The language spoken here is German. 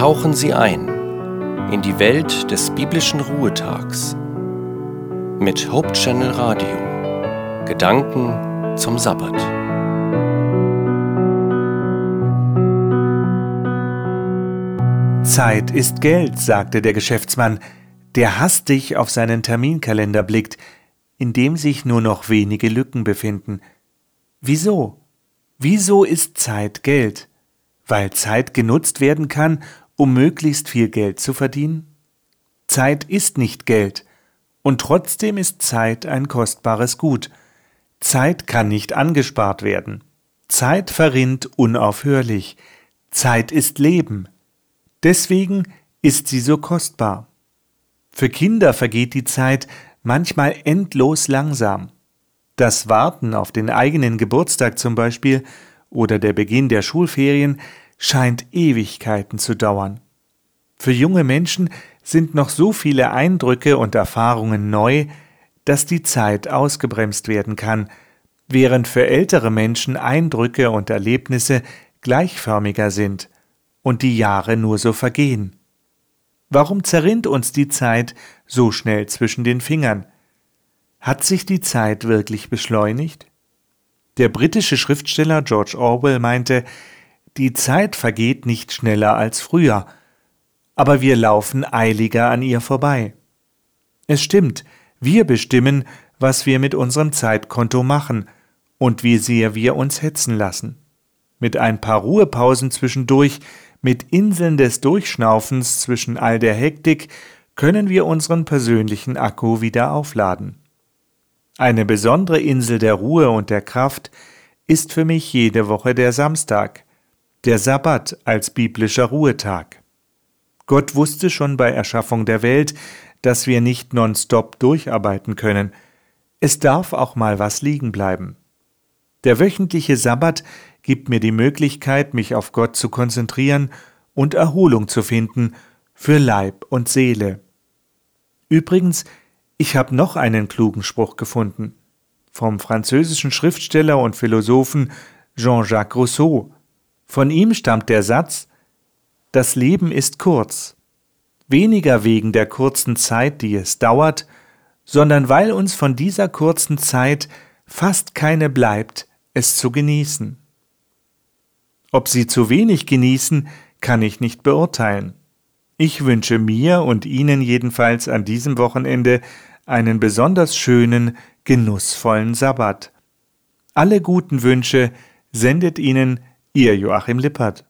Tauchen Sie ein in die Welt des biblischen Ruhetags mit Hope Channel Radio. Gedanken zum Sabbat. Zeit ist Geld, sagte der Geschäftsmann, der hastig auf seinen Terminkalender blickt, in dem sich nur noch wenige Lücken befinden. Wieso? Wieso ist Zeit Geld? Weil Zeit genutzt werden kann, um möglichst viel Geld zu verdienen? Zeit ist nicht Geld, und trotzdem ist Zeit ein kostbares Gut. Zeit kann nicht angespart werden. Zeit verrinnt unaufhörlich. Zeit ist Leben. Deswegen ist sie so kostbar. Für Kinder vergeht die Zeit manchmal endlos langsam. Das Warten auf den eigenen Geburtstag zum Beispiel oder der Beginn der Schulferien scheint Ewigkeiten zu dauern. Für junge Menschen sind noch so viele Eindrücke und Erfahrungen neu, dass die Zeit ausgebremst werden kann, während für ältere Menschen Eindrücke und Erlebnisse gleichförmiger sind und die Jahre nur so vergehen. Warum zerrinnt uns die Zeit so schnell zwischen den Fingern? Hat sich die Zeit wirklich beschleunigt? Der britische Schriftsteller George Orwell meinte, die Zeit vergeht nicht schneller als früher, aber wir laufen eiliger an ihr vorbei. Es stimmt, wir bestimmen, was wir mit unserem Zeitkonto machen und wie sehr wir uns hetzen lassen. Mit ein paar Ruhepausen zwischendurch, mit Inseln des Durchschnaufens zwischen all der Hektik, können wir unseren persönlichen Akku wieder aufladen. Eine besondere Insel der Ruhe und der Kraft ist für mich jede Woche der Samstag, der Sabbat als biblischer Ruhetag. Gott wusste schon bei Erschaffung der Welt, dass wir nicht nonstop durcharbeiten können. Es darf auch mal was liegen bleiben. Der wöchentliche Sabbat gibt mir die Möglichkeit, mich auf Gott zu konzentrieren und Erholung zu finden für Leib und Seele. Übrigens ich habe noch einen klugen Spruch gefunden. Vom französischen Schriftsteller und Philosophen Jean-Jacques Rousseau. Von ihm stammt der Satz Das Leben ist kurz. Weniger wegen der kurzen Zeit, die es dauert, sondern weil uns von dieser kurzen Zeit fast keine bleibt, es zu genießen. Ob Sie zu wenig genießen, kann ich nicht beurteilen. Ich wünsche mir und Ihnen jedenfalls an diesem Wochenende einen besonders schönen, genussvollen Sabbat. Alle guten Wünsche sendet Ihnen Ihr Joachim Lippert.